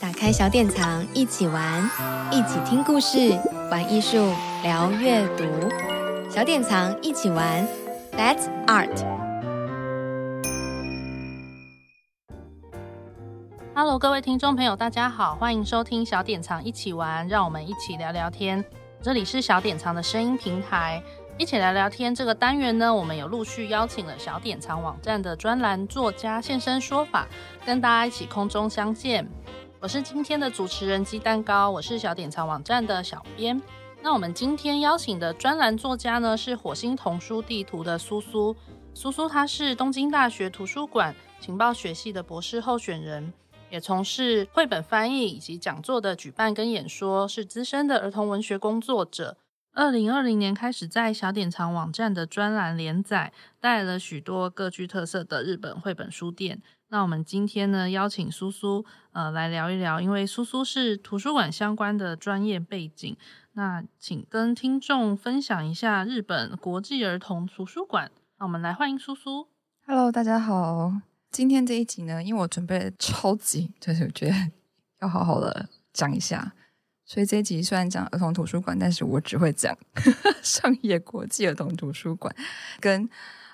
打开小典藏，一起玩，一起听故事，玩艺术，聊阅读。小典藏一起玩，That's Art。Hello，各位听众朋友，大家好，欢迎收听小典藏一起玩，让我们一起聊聊天。这里是小典藏的声音平台。一起聊聊天这个单元呢，我们有陆续邀请了小典藏网站的专栏作家现身说法，跟大家一起空中相见。我是今天的主持人鸡蛋糕，我是小典藏网站的小编。那我们今天邀请的专栏作家呢，是火星童书地图的苏苏。苏苏她是东京大学图书馆情报学系的博士候选人，也从事绘本翻译以及讲座的举办跟演说，是资深的儿童文学工作者。二零二零年开始在小典藏网站的专栏连载，带了许多各具特色的日本绘本书店。那我们今天呢，邀请苏苏呃来聊一聊，因为苏苏是图书馆相关的专业背景。那请跟听众分享一下日本国际儿童图书馆。那我们来欢迎苏苏。Hello，大家好。今天这一集呢，因为我准备超级，就是觉得要好好的讲一下。所以这一集虽然讲儿童图书馆，但是我只会讲 上野国际儿童图书馆跟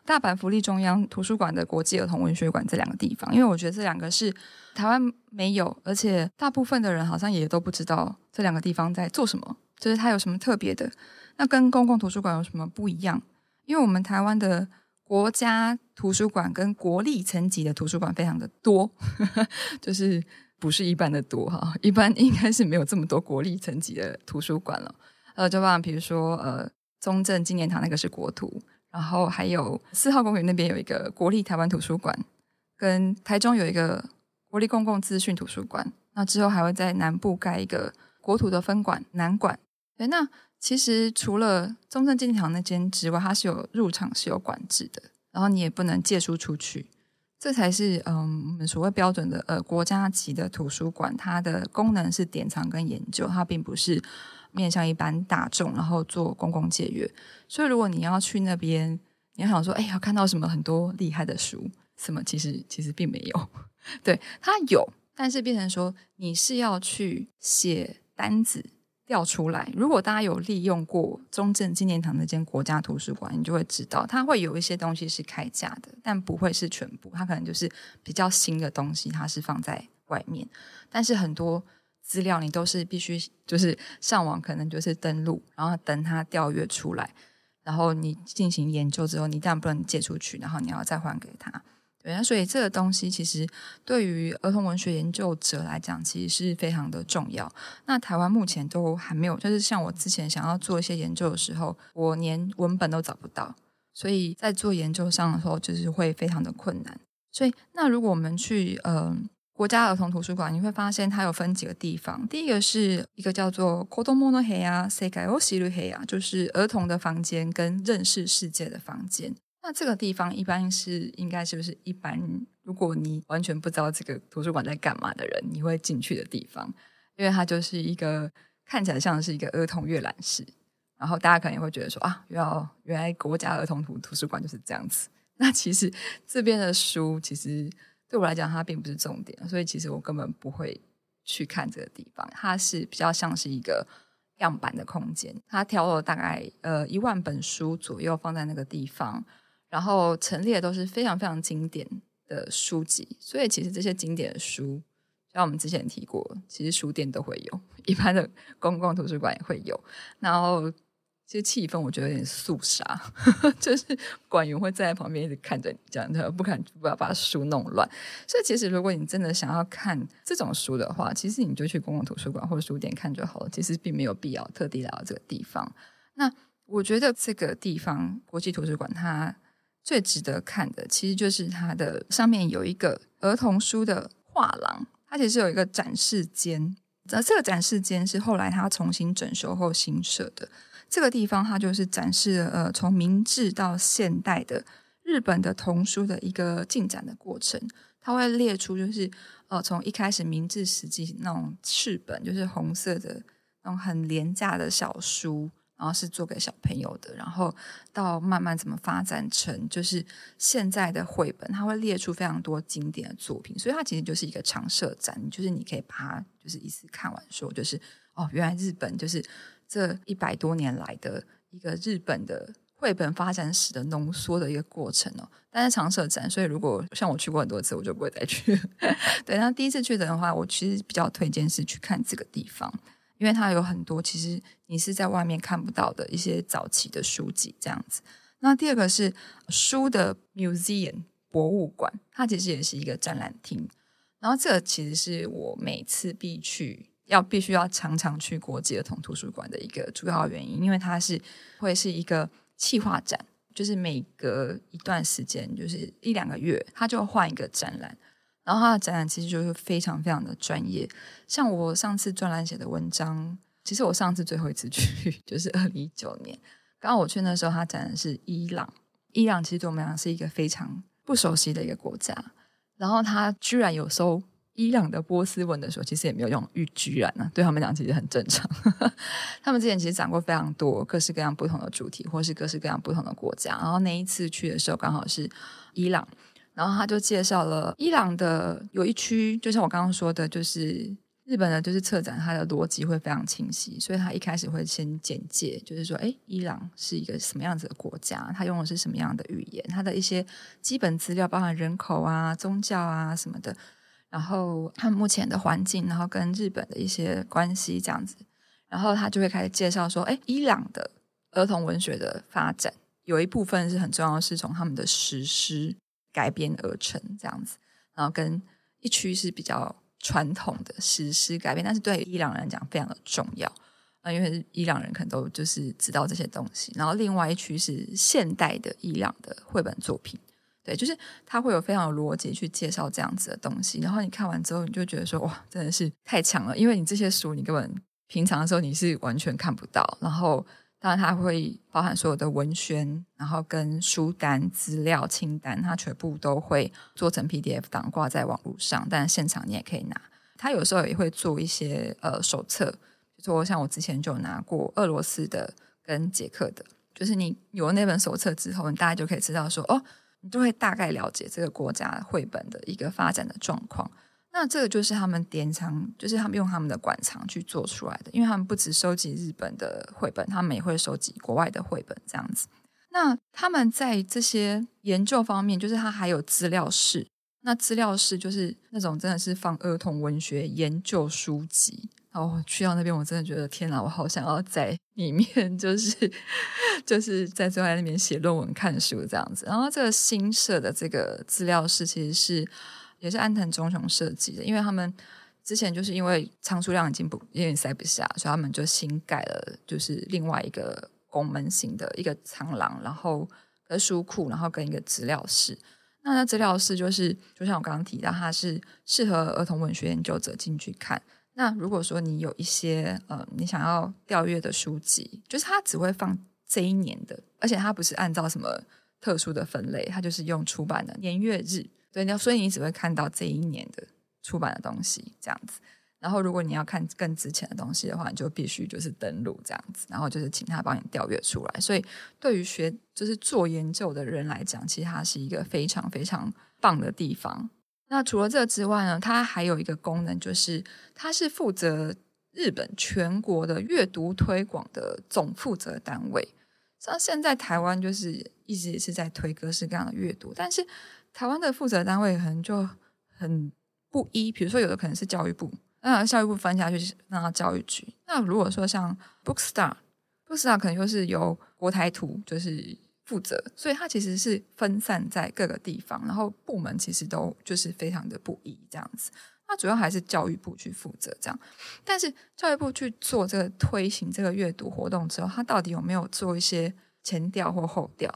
大阪福利中央图书馆的国际儿童文学馆这两个地方，因为我觉得这两个是台湾没有，而且大部分的人好像也都不知道这两个地方在做什么，就是它有什么特别的。那跟公共图书馆有什么不一样？因为我们台湾的国家图书馆跟国立层级的图书馆非常的多，就是。不是一般的多哈，一般 应该是没有这么多国立层级的图书馆了。呃，就像比如说，呃，中正纪念堂那个是国图，然后还有四号公园那边有一个国立台湾图书馆，跟台中有一个国立公共资讯图书馆。那之后还会在南部盖一个国图的分馆南馆。对，那其实除了中正纪念堂那间之外，它是有入场是有管制的，然后你也不能借书出去。这才是嗯，我们所谓标准的呃国家级的图书馆，它的功能是典藏跟研究，它并不是面向一般大众，然后做公共借阅。所以如果你要去那边，你要想说，哎，要看到什么很多厉害的书，什么其实其实并没有，对，它有，但是变成说你是要去写单子。调出来。如果大家有利用过中正纪念堂那间国家图书馆，你就会知道，它会有一些东西是开架的，但不会是全部。它可能就是比较新的东西，它是放在外面。但是很多资料你都是必须就是上网，可能就是登录，然后等它调阅出来，然后你进行研究之后，你当然不能借出去，然后你要再还给他。对啊，所以这个东西其实对于儿童文学研究者来讲，其实是非常的重要。那台湾目前都还没有，就是像我之前想要做一些研究的时候，我连文本都找不到，所以在做研究上的时候，就是会非常的困难。所以，那如果我们去呃国家儿童图书馆，你会发现它有分几个地方。第一个是一个叫做“子供の部屋”、“世界を知る部屋”，就是儿童的房间跟认识世界的房间。 那这个地方一般是应该是不是一般？如果你完全不知道这个图书馆在干嘛的人，你会进去的地方，因为它就是一个看起来像是一个儿童阅览室。然后大家可能也会觉得说啊，原来原来国家儿童图图书馆就是这样子。那其实这边的书，其实对我来讲它并不是重点，所以其实我根本不会去看这个地方。它是比较像是一个样板的空间，它挑了大概呃一万本书左右放在那个地方。然后陈列都是非常非常经典的书籍，所以其实这些经典的书，像我们之前提过，其实书店都会有，一般的公共图书馆也会有。然后其实气氛我觉得有点肃杀，就是馆员会站在旁边一直看着你，这样的不敢不要把书弄乱。所以其实如果你真的想要看这种书的话，其实你就去公共图书馆或者书店看就好了。其实并没有必要特地来到这个地方。那我觉得这个地方国际图书馆它。最值得看的，其实就是它的上面有一个儿童书的画廊，它其实有一个展示间。那这个展示间是后来它重新整修后新设的。这个地方它就是展示了呃从明治到现代的日本的童书的一个进展的过程。它会列出就是呃从一开始明治时期那种赤本，就是红色的那种很廉价的小书。然后是做给小朋友的，然后到慢慢怎么发展成就是现在的绘本，它会列出非常多经典的作品，所以它其实就是一个常设展，就是你可以把它就是一次看完，说就是哦，原来日本就是这一百多年来的一个日本的绘本发展史的浓缩的一个过程哦。但是常设展，所以如果像我去过很多次，我就不会再去。对，那第一次去的话，我其实比较推荐是去看这个地方。因为它有很多其实你是在外面看不到的一些早期的书籍这样子。那第二个是书的 museum 博物馆，它其实也是一个展览厅。然后这个其实是我每次必去要必须要常常去国际儿童图书馆的一个主要原因，因为它是会是一个企划展，就是每隔一段时间，就是一两个月，它就换一个展览。然后他的展览其实就是非常非常的专业，像我上次专栏写的文章，其实我上次最后一次去就是二零一九年，刚刚我去那时候，他展的是伊朗，伊朗其实对我们来讲是一个非常不熟悉的一个国家，然后他居然有收伊朗的波斯文的时候，其实也没有用“居然”呢，对他们讲其实很正常。他们之前其实讲过非常多各式各样不同的主题，或是各式各样不同的国家，然后那一次去的时候刚好是伊朗。然后他就介绍了伊朗的有一区，就像我刚刚说的，就是日本的，就是策展它的逻辑会非常清晰，所以他一开始会先简介，就是说，哎，伊朗是一个什么样子的国家，它用的是什么样的语言，它的一些基本资料，包含人口啊、宗教啊什么的，然后他们目前的环境，然后跟日本的一些关系这样子，然后他就会开始介绍说，哎，伊朗的儿童文学的发展有一部分是很重要，是从他们的史诗。改编而成这样子，然后跟一区是比较传统的史诗改编，但是对伊朗人来讲非常的重要啊，因为伊朗人可能都就是知道这些东西。然后另外一区是现代的伊朗的绘本作品，对，就是他会有非常有逻辑去介绍这样子的东西。然后你看完之后，你就觉得说哇，真的是太强了，因为你这些书你根本平常的时候你是完全看不到，然后。当然，它会包含所有的文宣，然后跟书单、资料清单，它全部都会做成 PDF 档挂在网络上。但现场你也可以拿。它有时候也会做一些呃手册，就说像我之前就拿过俄罗斯的跟捷克的，就是你有了那本手册之后，你大概就可以知道说哦，你就会大概了解这个国家绘本的一个发展的状况。那这个就是他们典藏，就是他们用他们的馆藏去做出来的，因为他们不只收集日本的绘本，他们也会收集国外的绘本这样子。那他们在这些研究方面，就是他还有资料室，那资料室就是那种真的是放儿童文学研究书籍。然后去到那边，我真的觉得天哪，我好想要在里面，就是就是在坐在那边写论文、看书这样子。然后这个新设的这个资料室其实是。也是安藤忠雄设计的，因为他们之前就是因为仓储量已经不有点塞不下，所以他们就新盖了，就是另外一个拱门型的一个长廊，然后和书库，然后跟一个资料室。那那资料室就是，就像我刚刚提到，它是适合儿童文学研究者进去看。那如果说你有一些呃，你想要调阅的书籍，就是它只会放这一年的，而且它不是按照什么特殊的分类，它就是用出版的年月日。对，所以你只会看到这一年的出版的东西这样子。然后，如果你要看更值钱的东西的话，你就必须就是登录这样子，然后就是请他帮你调阅出来。所以，对于学就是做研究的人来讲，其实它是一个非常非常棒的地方。那除了这之外呢，它还有一个功能，就是它是负责日本全国的阅读推广的总负责单位。像现在台湾就是一直也是在推各式各样的阅读，但是。台湾的负责单位可能就很不一，比如说有的可能是教育部，那教育部分下去那教育局。那如果说像 Bookstar，Bookstar 可能就是由国台图就是负责，所以它其实是分散在各个地方，然后部门其实都就是非常的不一这样子。那主要还是教育部去负责这样，但是教育部去做这个推行这个阅读活动之后，它到底有没有做一些前调或后调？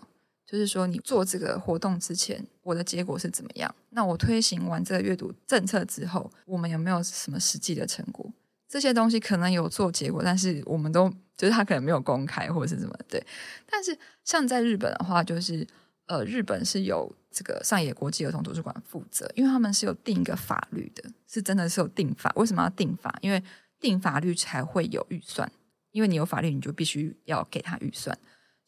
就是说，你做这个活动之前，我的结果是怎么样？那我推行完这个阅读政策之后，我们有没有什么实际的成果？这些东西可能有做结果，但是我们都就是他可能没有公开或者是什么对。但是像在日本的话，就是呃，日本是有这个上野国际儿童图书馆负责，因为他们是有定一个法律的，是真的是有定法。为什么要定法？因为定法律才会有预算。因为你有法律，你就必须要给他预算。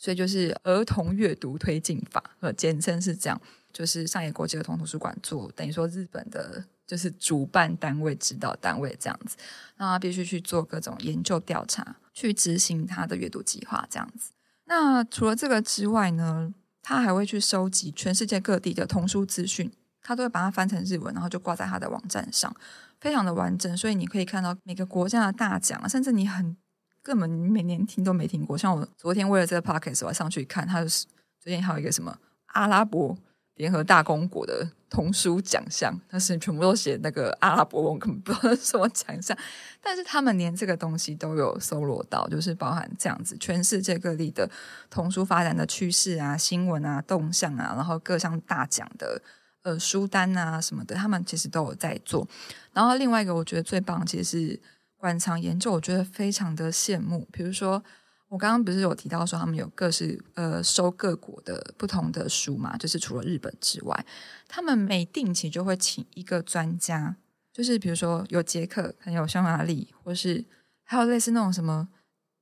所以就是儿童阅读推进法，呃，简称是这样。就是上野国际儿童图书馆做，等于说日本的，就是主办单位、指导单位这样子，那他必须去做各种研究调查，去执行他的阅读计划这样子。那除了这个之外呢，他还会去收集全世界各地的童书资讯，他都会把它翻成日文，然后就挂在他的网站上，非常的完整。所以你可以看到每个国家的大奖，甚至你很根本每年听都没听过。像我昨天为了这个 podcast，我还上去看，他是最近还有一个什么阿拉伯。联合大公国的童书奖项，但是全部都写那个阿拉伯文，根本不知道什么奖项。但是他们连这个东西都有搜罗到，就是包含这样子，全世界各地的童书发展的趋势啊、新闻啊、动向啊，然后各项大奖的呃书单啊什么的，他们其实都有在做。然后另外一个我觉得最棒，其实是馆藏研究，我觉得非常的羡慕，比如说。我刚刚不是有提到说他们有各式呃收各国的不同的书嘛，就是除了日本之外，他们每定期就会请一个专家，就是比如说有捷克，还有匈牙利，或是还有类似那种什么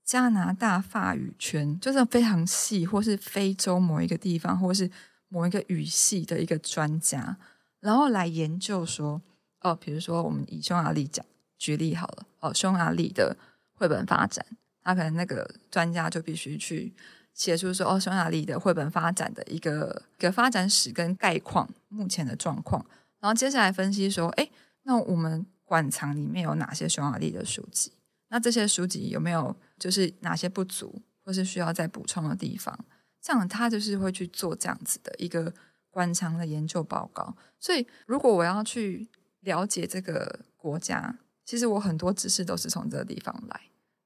加拿大法语圈，就是非常细，或是非洲某一个地方，或是某一个语系的一个专家，然后来研究说，哦，比如说我们以匈牙利讲举例好了，哦，匈牙利的绘本发展。他可能那个专家就必须去写出说哦，匈牙利的绘本发展的一个一个发展史跟概况，目前的状况，然后接下来分析说，哎，那我们馆藏里面有哪些匈牙利的书籍？那这些书籍有没有就是哪些不足，或是需要再补充的地方？这样他就是会去做这样子的一个馆藏的研究报告。所以，如果我要去了解这个国家，其实我很多知识都是从这个地方来。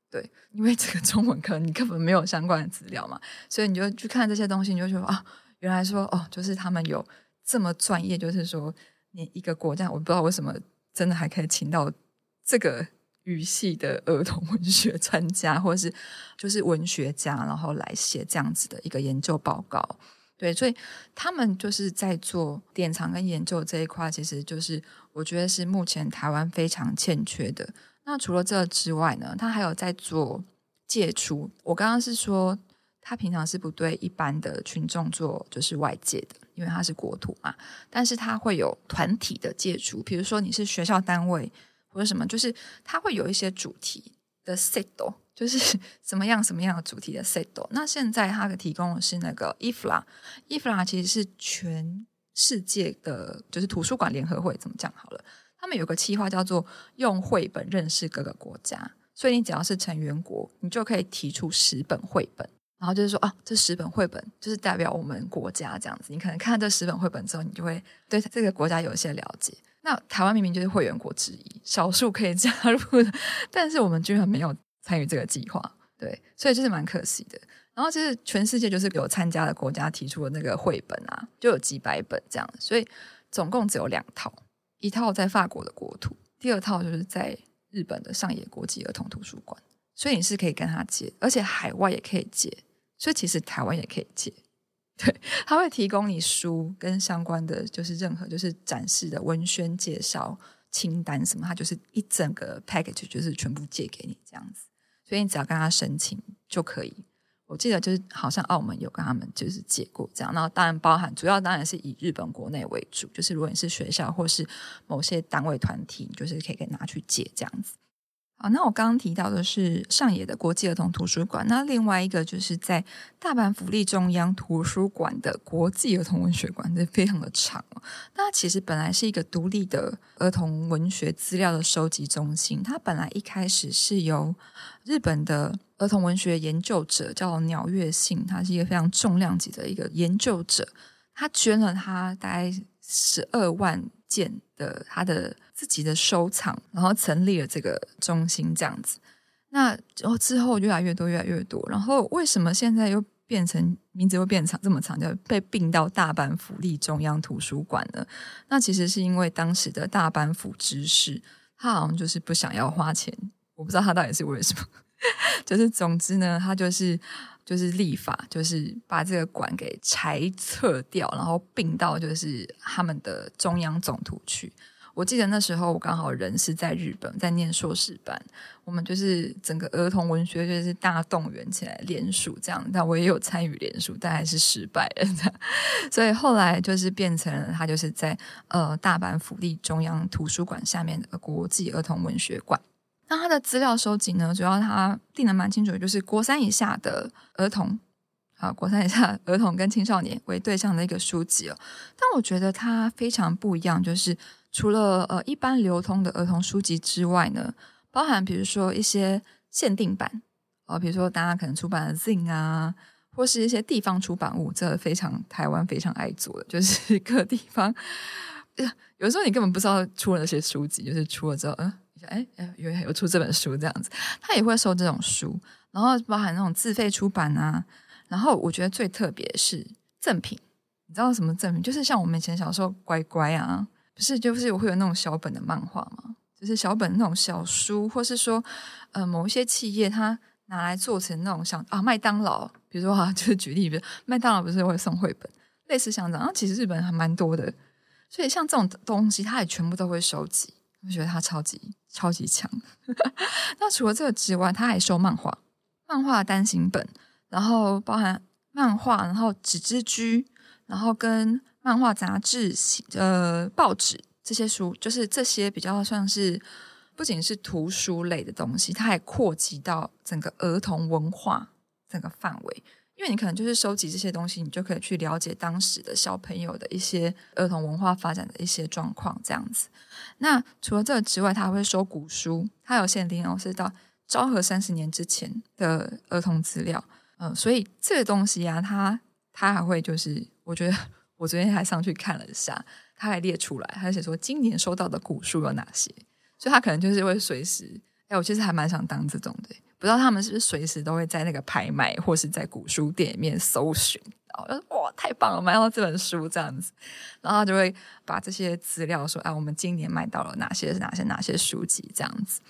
对，因为这个中文课你根本没有相关的资料嘛，所以你就去看这些东西，你就觉得啊，原来说哦，就是他们有这么专业，就是说你一个国家，我不知道为什么真的还可以请到这个语系的儿童文学专家，或者是就是文学家，然后来写这样子的一个研究报告。对，所以他们就是在做典藏跟研究这一块，其实就是我觉得是目前台湾非常欠缺的。那除了这之外呢，他还有在做借出。我刚刚是说，他平常是不对一般的群众做就是外借的，因为他是国土嘛。但是他会有团体的借出，比如说你是学校单位或者什么，就是他会有一些主题的 set，就是 什么样什么样的主题的 set。那现在他提供的是那个 IFLA，IFLA 其实是全世界的，就是图书馆联合会，怎么讲好了？他们有个计划叫做“用绘本认识各个国家”，所以你只要是成员国，你就可以提出十本绘本，然后就是说啊，这十本绘本就是代表我们国家这样子。你可能看这十本绘本之后，你就会对这个国家有一些了解。那台湾明明就是会员国之一，少数可以加入，但是我们居然没有参与这个计划，对，所以就是蛮可惜的。然后其实全世界就是有参加的国家提出的那个绘本啊，就有几百本这样，所以总共只有两套。一套在法国的国土，第二套就是在日本的上野国际儿童图书馆，所以你是可以跟他借，而且海外也可以借，所以其实台湾也可以借。对，他会提供你书跟相关的，就是任何就是展示的文宣介绍清单什么，他就是一整个 package，就是全部借给你这样子，所以你只要跟他申请就可以。我记得就是好像澳门有跟他们就是借过这样，然后当然包含主要当然是以日本国内为主，就是如果你是学校或是某些单位团体，你就是可以给拿去借这样子。好，那我刚刚提到的是上野的国际儿童图书馆，那另外一个就是在大阪府立中央图书馆的国际儿童文学馆，这非常的长。那其实本来是一个独立的儿童文学资料的收集中心，它本来一开始是由日本的儿童文学研究者叫鸟越信，他是一个非常重量级的一个研究者，他捐了他大概十二万件的他的。自己的收藏，然后成立了这个中心，这样子。那然后之后越来越多，越来越多。然后为什么现在又变成名字又变长这么长，就被并到大阪府立中央图书馆呢？那其实是因为当时的大阪府知事，他好像就是不想要花钱，我不知道他到底是为什么。就是总之呢，他就是就是立法，就是把这个馆给裁撤掉，然后并到就是他们的中央总图去。我记得那时候我刚好人是在日本，在念硕士班，我们就是整个儿童文学就是大动员起来联署这样，但我也有参与联署，但还是失败了。所以后来就是变成了他就是在呃大阪府立中央图书馆下面的国际儿童文学馆。那他的资料收集呢，主要他定的蛮清楚，就是国三以下的儿童。啊，国三以下儿童跟青少年为对象的一个书籍哦，但我觉得它非常不一样，就是除了呃一般流通的儿童书籍之外呢，包含比如说一些限定版啊，比如说大家可能出版的 Zin 啊，或是一些地方出版物，这、非常台湾非常爱做的，就是各地方，有时候你根本不知道出了那些书籍，就是出了之后，嗯，哎哎，有有出这本书这样子，他也会收这种书，然后包含那种自费出版啊。然后我觉得最特别是赠品，你知道什么赠品？就是像我们以前小时候乖乖啊，不是就是会有那种小本的漫画吗？就是小本那种小书，或是说呃某一些企业它拿来做成那种像啊麦当劳，比如说哈、啊，就是举例，比如麦当劳不是会送绘本，类似像这样。然后其实日本还蛮多的，所以像这种东西，它也全部都会收集。我觉得它超级超级强。那除了这个之外，它还收漫画，漫画单行本。然后包含漫画，然后纸之居，然后跟漫画杂志、呃报纸这些书，就是这些比较算是不仅是图书类的东西，它还扩及到整个儿童文化整个范围。因为你可能就是收集这些东西，你就可以去了解当时的小朋友的一些儿童文化发展的一些状况，这样子。那除了这个之外，他会收古书，他有限定哦，是到昭和三十年之前的儿童资料。嗯，所以这个东西啊，他他还会就是，我觉得我昨天还上去看了一下，他还列出来，他写说今年收到的古书有哪些，所以他可能就是会随时，哎，我其实还蛮想当这种的，不知道他们是不是随时都会在那个拍卖或是在古书店里面搜寻，然后哇，太棒了，买到这本书这样子，然后他就会把这些资料说，哎，我们今年买到了哪些哪些哪些书籍这样子，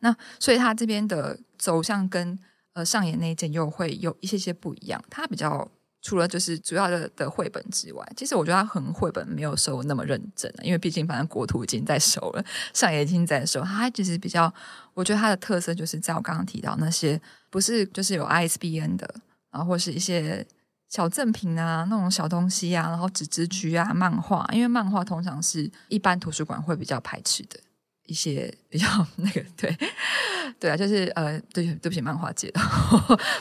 那所以他这边的走向跟。呃，上野那一件又会有一些些不一样。它比较除了就是主要的的绘本之外，其实我觉得它可能绘本没有收那么认真，因为毕竟反正国图已经在收了，上野已经在收。它其实比较，我觉得它的特色就是在我刚刚提到那些不是就是有 ISBN 的，然后或是一些小赠品啊，那种小东西啊，然后纸质居啊，漫画，因为漫画通常是一般图书馆会比较排斥的。一些 比较那个对，对啊，就是呃，对对不起，漫画界的，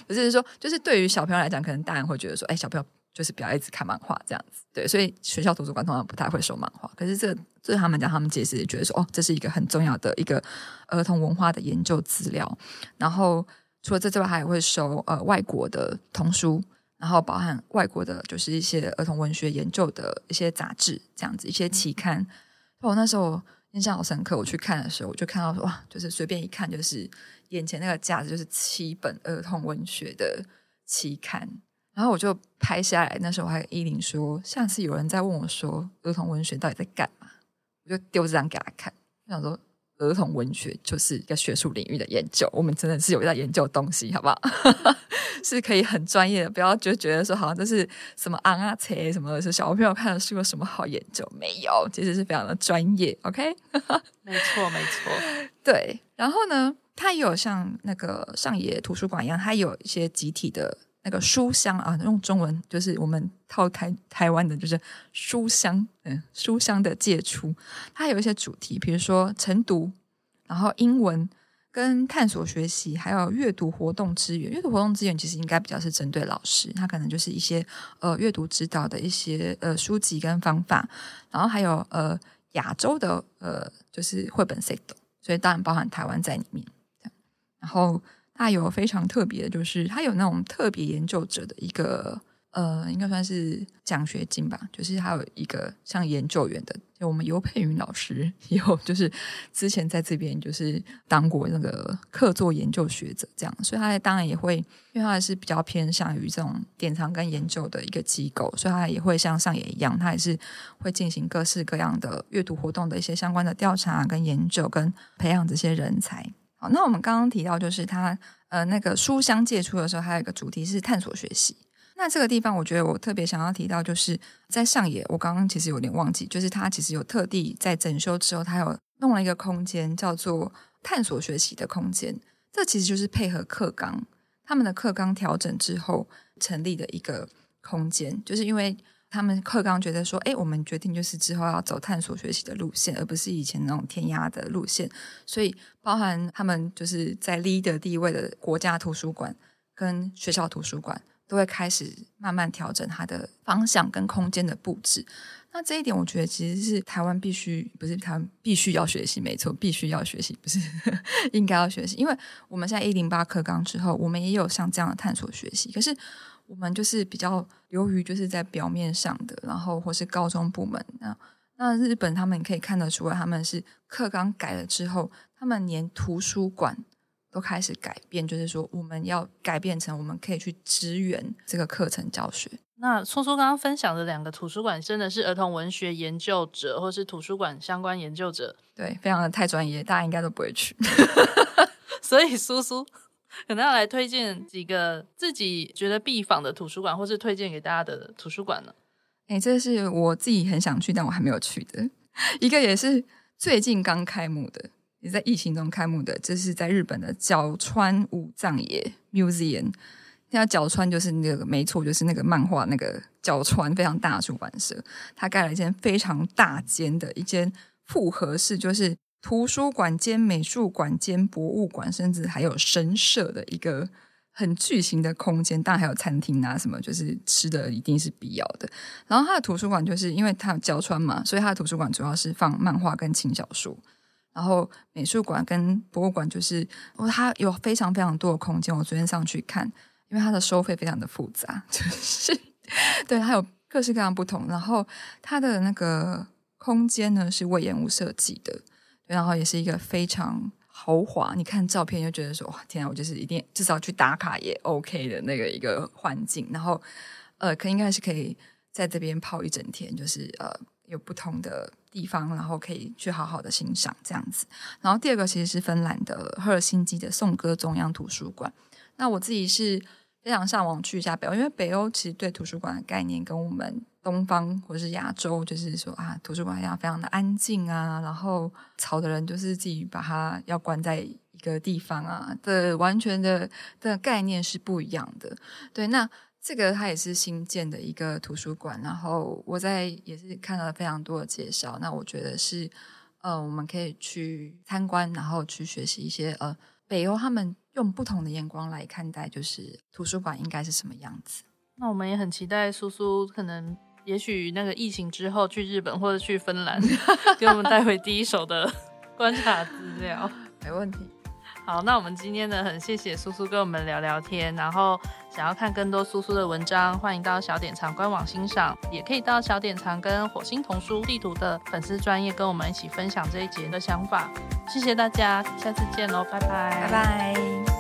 不是说，就是对于小朋友来讲，可能大人会觉得说，哎，小朋友就是不要一直看漫画这样子，对，所以学校图书馆通常不太会收漫画。可是这对他们讲，他们解释也觉得说，哦，这是一个很重要的一个儿童文化的研究资料。然后除了这之外，还会收呃外国的童书，然后包含外国的，就是一些儿童文学研究的一些杂志，这样子一些期刊。我、哦、那时候。印象好深刻，我去看的时候，我就看到说哇，就是随便一看，就是眼前那个架子就是七本儿童文学的期刊，然后我就拍下来。那时候我还跟依琳说，上次有人在问我说儿童文学到底在干嘛，我就丢这张给他看，我想说。儿童文学就是一个学术领域的研究，我们真的是有在研究东西，好不好？是可以很专业的，不要就觉得说好像这是什么昂啊切什么的，是小朋友看的书有什么好研究？没有，其实是非常的专业。OK，没错，没错，对。然后呢，它也有像那个上野图书馆一样，它有一些集体的。那个书香啊，用中文就是我们套台台湾的，就是书香，嗯，书香的借出，它有一些主题，比如说晨读，然后英文跟探索学习，还有阅读活动资源。阅读活动资源其实应该比较是针对老师，它可能就是一些呃阅读指导的一些呃书籍跟方法，然后还有呃亚洲的呃就是绘本 set，所以当然包含台湾在里面，然后。它有非常特别的，就是它有那种特别研究者的一个呃，应该算是奖学金吧。就是还有一个像研究员的，就我们尤佩云老师 有，就是之前在这边就是当过那个客座研究学者这样，所以他当然也会，因为他是比较偏向于这种典藏跟研究的一个机构，所以他也会像上野一样，他也是会进行各式各样的阅读活动的一些相关的调查跟研究，跟培养这些人才。那我们刚刚提到，就是他呃那个书香借出的时候，还有一个主题是探索学习。那这个地方，我觉得我特别想要提到，就是在上野，我刚刚其实有点忘记，就是他其实有特地在整修之后，他有弄了一个空间，叫做探索学习的空间。这其实就是配合课纲，他们的课纲调整之后成立的一个空间，就是因为。他们课纲觉得说，哎，我们决定就是之后要走探索学习的路线，而不是以前那种填鸭的路线。所以，包含他们就是在 leader 地位的国家图书馆跟学校图书馆，都会开始慢慢调整它的方向跟空间的布置。那这一点，我觉得其实是台湾必须，不是台湾必须要学习，没错，必须要学习，不是 应该要学习。因为我们现在一零八课纲之后，我们也有像这样的探索学习，可是。我们就是比较流于就是在表面上的，然后或是高中部门那那日本他们可以看得出来，他们是课纲改了之后，他们连图书馆都开始改变，就是说我们要改变成我们可以去支援这个课程教学。那苏苏刚刚分享的两个图书馆，真的是儿童文学研究者或是图书馆相关研究者，对，非常的太专业，大家应该都不会去。所以苏苏。可能要来推荐几个自己觉得必访的图书馆，或是推荐给大家的图书馆呢？哎，这是我自己很想去，但我还没有去的一个，也是最近刚开幕的，也在疫情中开幕的。这是在日本的角川武藏野 Museum。现在角川就是那个没错，就是那个漫画那个角川，非常大的出版社，他盖了一间非常大间的一间复合式，就是。图书馆兼美术馆兼博物馆，甚至还有神社的一个很巨型的空间，当然还有餐厅啊，什么就是吃的一定是必要的。然后它的图书馆就是因为它有角川嘛，所以它的图书馆主要是放漫画跟轻小说。然后美术馆跟博物馆就是哦它有非常非常多的空间。我昨天上去看，因为它的收费非常的复杂，就是对它有各式各样不同。然后它的那个空间呢是魏延武设计的。然后也是一个非常豪华，你看照片就觉得说哇，天啊，我就是一定至少去打卡也 OK 的那个一个环境。然后呃，可应该是可以在这边泡一整天，就是呃有不同的地方，然后可以去好好的欣赏这样子。然后第二个其实是芬兰的赫尔辛基的颂歌中央图书馆。那我自己是非常上网去一下北欧，因为北欧其实对图书馆的概念跟我们。东方或是亚洲，就是说啊，图书馆一样非常的安静啊，然后吵的人就是自己把它要关在一个地方啊的完全的的概念是不一样的。对，那这个它也是新建的一个图书馆，然后我在也是看到了非常多的介绍，那我觉得是呃，我们可以去参观，然后去学习一些呃，北欧他们用不同的眼光来看待，就是图书馆应该是什么样子。那我们也很期待苏苏可能。也许那个疫情之后去日本或者去芬兰，给我们带回第一手的观察资料，没问题。好，那我们今天呢，很谢谢苏苏跟我们聊聊天。然后想要看更多苏苏的文章，欢迎到小典藏官网欣赏，也可以到小典藏跟火星童书地图的粉丝专业跟我们一起分享这一节的想法。谢谢大家，下次见喽，拜拜，拜拜。